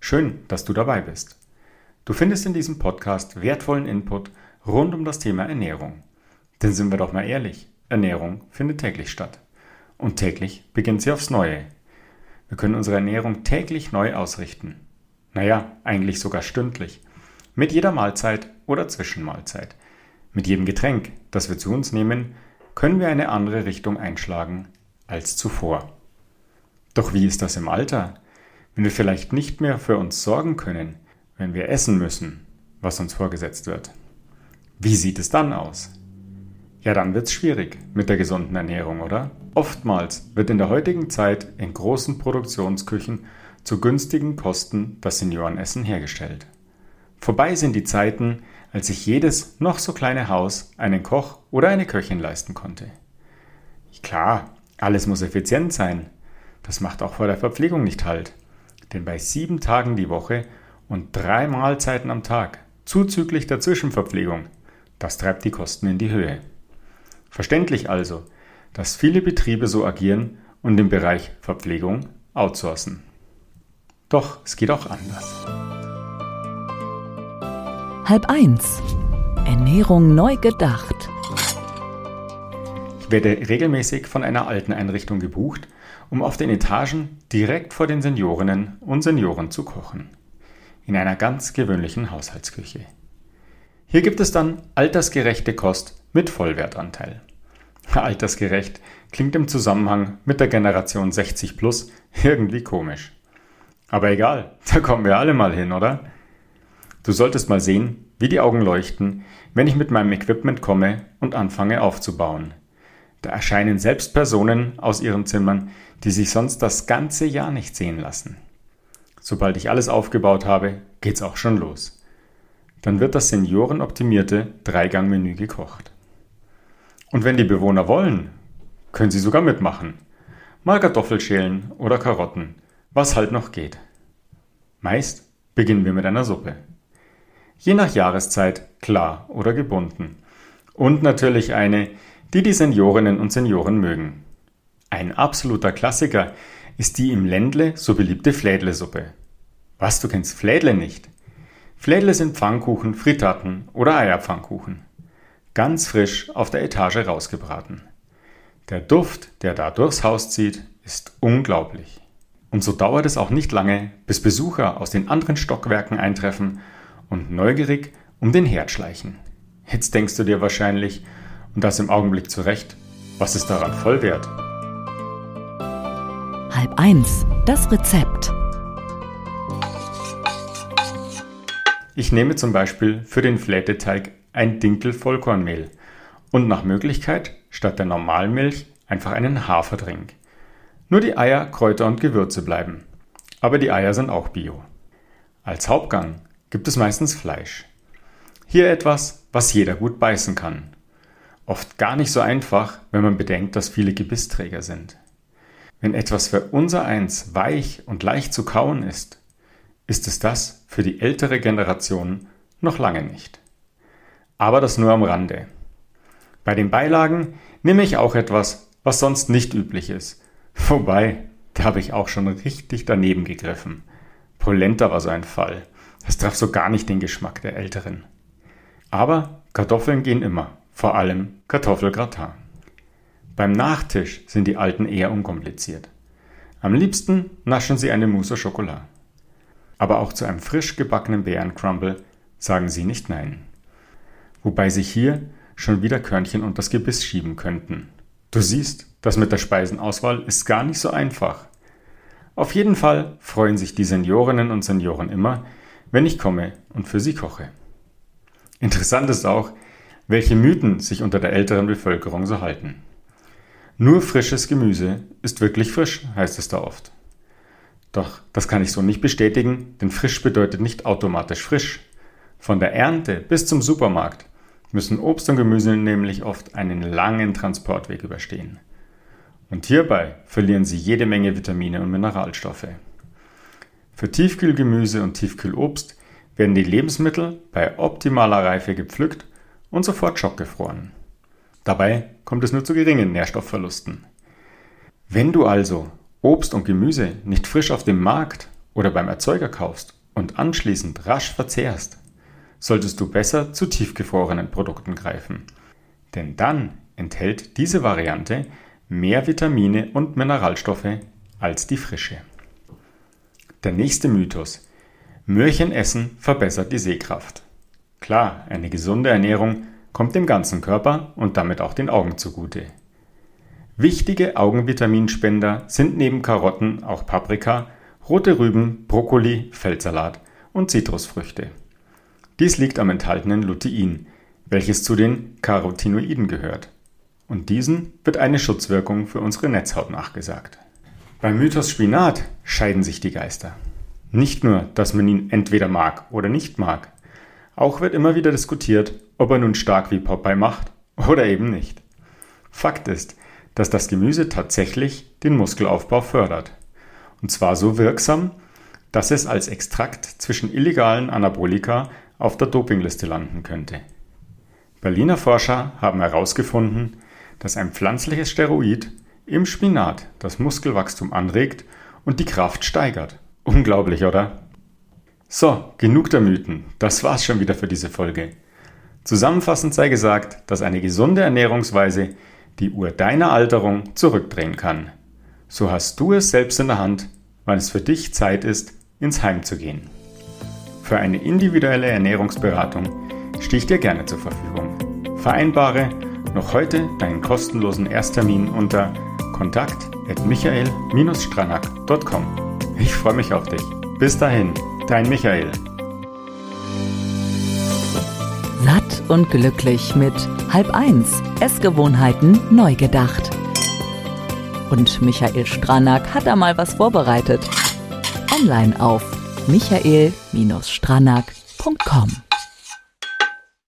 Schön, dass du dabei bist. Du findest in diesem Podcast wertvollen Input rund um das Thema Ernährung. Denn sind wir doch mal ehrlich, Ernährung findet täglich statt. Und täglich beginnt sie aufs Neue. Wir können unsere Ernährung täglich neu ausrichten. Naja, eigentlich sogar stündlich. Mit jeder Mahlzeit oder Zwischenmahlzeit. Mit jedem Getränk, das wir zu uns nehmen, können wir eine andere Richtung einschlagen als zuvor. Doch wie ist das im Alter? Wenn wir vielleicht nicht mehr für uns sorgen können, wenn wir essen müssen, was uns vorgesetzt wird. Wie sieht es dann aus? Ja, dann wird's schwierig mit der gesunden Ernährung, oder? Oftmals wird in der heutigen Zeit in großen Produktionsküchen zu günstigen Kosten das Seniorenessen hergestellt. Vorbei sind die Zeiten, als sich jedes noch so kleine Haus einen Koch oder eine Köchin leisten konnte. Klar, alles muss effizient sein. Das macht auch vor der Verpflegung nicht halt. Denn bei sieben Tagen die Woche und drei Mahlzeiten am Tag, zuzüglich der Zwischenverpflegung, das treibt die Kosten in die Höhe. Verständlich also, dass viele Betriebe so agieren und im Bereich Verpflegung outsourcen. Doch es geht auch anders. Halb eins. Ernährung neu gedacht. Ich werde regelmäßig von einer alten Einrichtung gebucht, um auf den Etagen direkt vor den Seniorinnen und Senioren zu kochen. In einer ganz gewöhnlichen Haushaltsküche. Hier gibt es dann altersgerechte Kost mit Vollwertanteil. Altersgerecht klingt im Zusammenhang mit der Generation 60 plus irgendwie komisch. Aber egal, da kommen wir alle mal hin, oder? Du solltest mal sehen, wie die Augen leuchten, wenn ich mit meinem Equipment komme und anfange aufzubauen. Da erscheinen selbst Personen aus ihren Zimmern, die sich sonst das ganze Jahr nicht sehen lassen. Sobald ich alles aufgebaut habe, geht's auch schon los. Dann wird das seniorenoptimierte Dreigangmenü gekocht. Und wenn die Bewohner wollen, können sie sogar mitmachen. Mal Kartoffelschälen oder Karotten, was halt noch geht. Meist beginnen wir mit einer Suppe. Je nach Jahreszeit klar oder gebunden. Und natürlich eine, die die Seniorinnen und Senioren mögen. Ein absoluter Klassiker ist die im Ländle so beliebte Flädlesuppe. Was, du kennst Flädle nicht? Flädle sind Pfannkuchen, Frittaten oder Eierpfannkuchen. Ganz frisch auf der Etage rausgebraten. Der Duft, der da durchs Haus zieht, ist unglaublich. Und so dauert es auch nicht lange, bis Besucher aus den anderen Stockwerken eintreffen und neugierig um den Herd schleichen. Jetzt denkst du dir wahrscheinlich, und das im Augenblick zurecht, was ist daran Vollwert? Halb eins. Das Rezept. Ich nehme zum Beispiel für den Fläteteig ein Dinkel Vollkornmehl und nach Möglichkeit statt der Normalmilch einfach einen Haferdrink. Nur die Eier, Kräuter und Gewürze bleiben. Aber die Eier sind auch bio. Als Hauptgang gibt es meistens Fleisch. Hier etwas, was jeder gut beißen kann. Oft gar nicht so einfach, wenn man bedenkt, dass viele Gebissträger sind. Wenn etwas für unser Eins weich und leicht zu kauen ist, ist es das für die ältere Generation noch lange nicht. Aber das nur am Rande. Bei den Beilagen nehme ich auch etwas, was sonst nicht üblich ist. Wobei, da habe ich auch schon richtig daneben gegriffen. Polenta war so ein Fall. Das traf so gar nicht den Geschmack der Älteren. Aber Kartoffeln gehen immer, vor allem Kartoffelgratin. Beim Nachtisch sind die Alten eher unkompliziert. Am liebsten naschen sie eine Mousse au Chocolat. Aber auch zu einem frisch gebackenen Beerencrumble sagen sie nicht nein. Wobei sich hier schon wieder Körnchen unter das Gebiss schieben könnten. Du siehst, das mit der Speisenauswahl ist gar nicht so einfach. Auf jeden Fall freuen sich die Seniorinnen und Senioren immer, wenn ich komme und für sie koche. Interessant ist auch, welche Mythen sich unter der älteren Bevölkerung so halten. Nur frisches Gemüse ist wirklich frisch, heißt es da oft. Doch das kann ich so nicht bestätigen, denn frisch bedeutet nicht automatisch frisch. Von der Ernte bis zum Supermarkt müssen Obst und Gemüse nämlich oft einen langen Transportweg überstehen. Und hierbei verlieren sie jede Menge Vitamine und Mineralstoffe. Für Tiefkühlgemüse und Tiefkühlobst werden die Lebensmittel bei optimaler Reife gepflückt und sofort schockgefroren. Dabei kommt es nur zu geringen Nährstoffverlusten. Wenn du also Obst und Gemüse nicht frisch auf dem Markt oder beim Erzeuger kaufst und anschließend rasch verzehrst, solltest du besser zu tiefgefrorenen Produkten greifen. Denn dann enthält diese Variante mehr Vitamine und Mineralstoffe als die frische. Der nächste Mythos. Möhrchen essen verbessert die Sehkraft. Klar, eine gesunde Ernährung kommt dem ganzen Körper und damit auch den Augen zugute. Wichtige Augenvitaminspender sind neben Karotten auch Paprika, rote Rüben, Brokkoli, Feldsalat und Zitrusfrüchte. Dies liegt am enthaltenen Lutein, welches zu den Carotinoiden gehört. Und diesen wird eine Schutzwirkung für unsere Netzhaut nachgesagt. Beim Mythos Spinat scheiden sich die Geister. Nicht nur, dass man ihn entweder mag oder nicht mag. Auch wird immer wieder diskutiert, ob er nun stark wie Popeye macht oder eben nicht. Fakt ist, dass das Gemüse tatsächlich den Muskelaufbau fördert. Und zwar so wirksam, dass es als Extrakt zwischen illegalen Anabolika auf der Dopingliste landen könnte. Berliner Forscher haben herausgefunden, dass ein pflanzliches Steroid im Spinat das Muskelwachstum anregt und die Kraft steigert. Unglaublich, oder? So, genug der Mythen. Das war's schon wieder für diese Folge. Zusammenfassend sei gesagt, dass eine gesunde Ernährungsweise die Uhr deiner Alterung zurückdrehen kann. So hast du es selbst in der Hand, wann es für dich Zeit ist, ins Heim zu gehen. Für eine individuelle Ernährungsberatung stehe ich dir gerne zur Verfügung. Vereinbare noch heute deinen kostenlosen Ersttermin unter kontakt.michael-stranak.com. Ich freue mich auf dich. Bis dahin, dein Michael. Satt und glücklich mit halb eins Essgewohnheiten neu gedacht. Und Michael Stranak hat da mal was vorbereitet. Online auf michael-stranak.com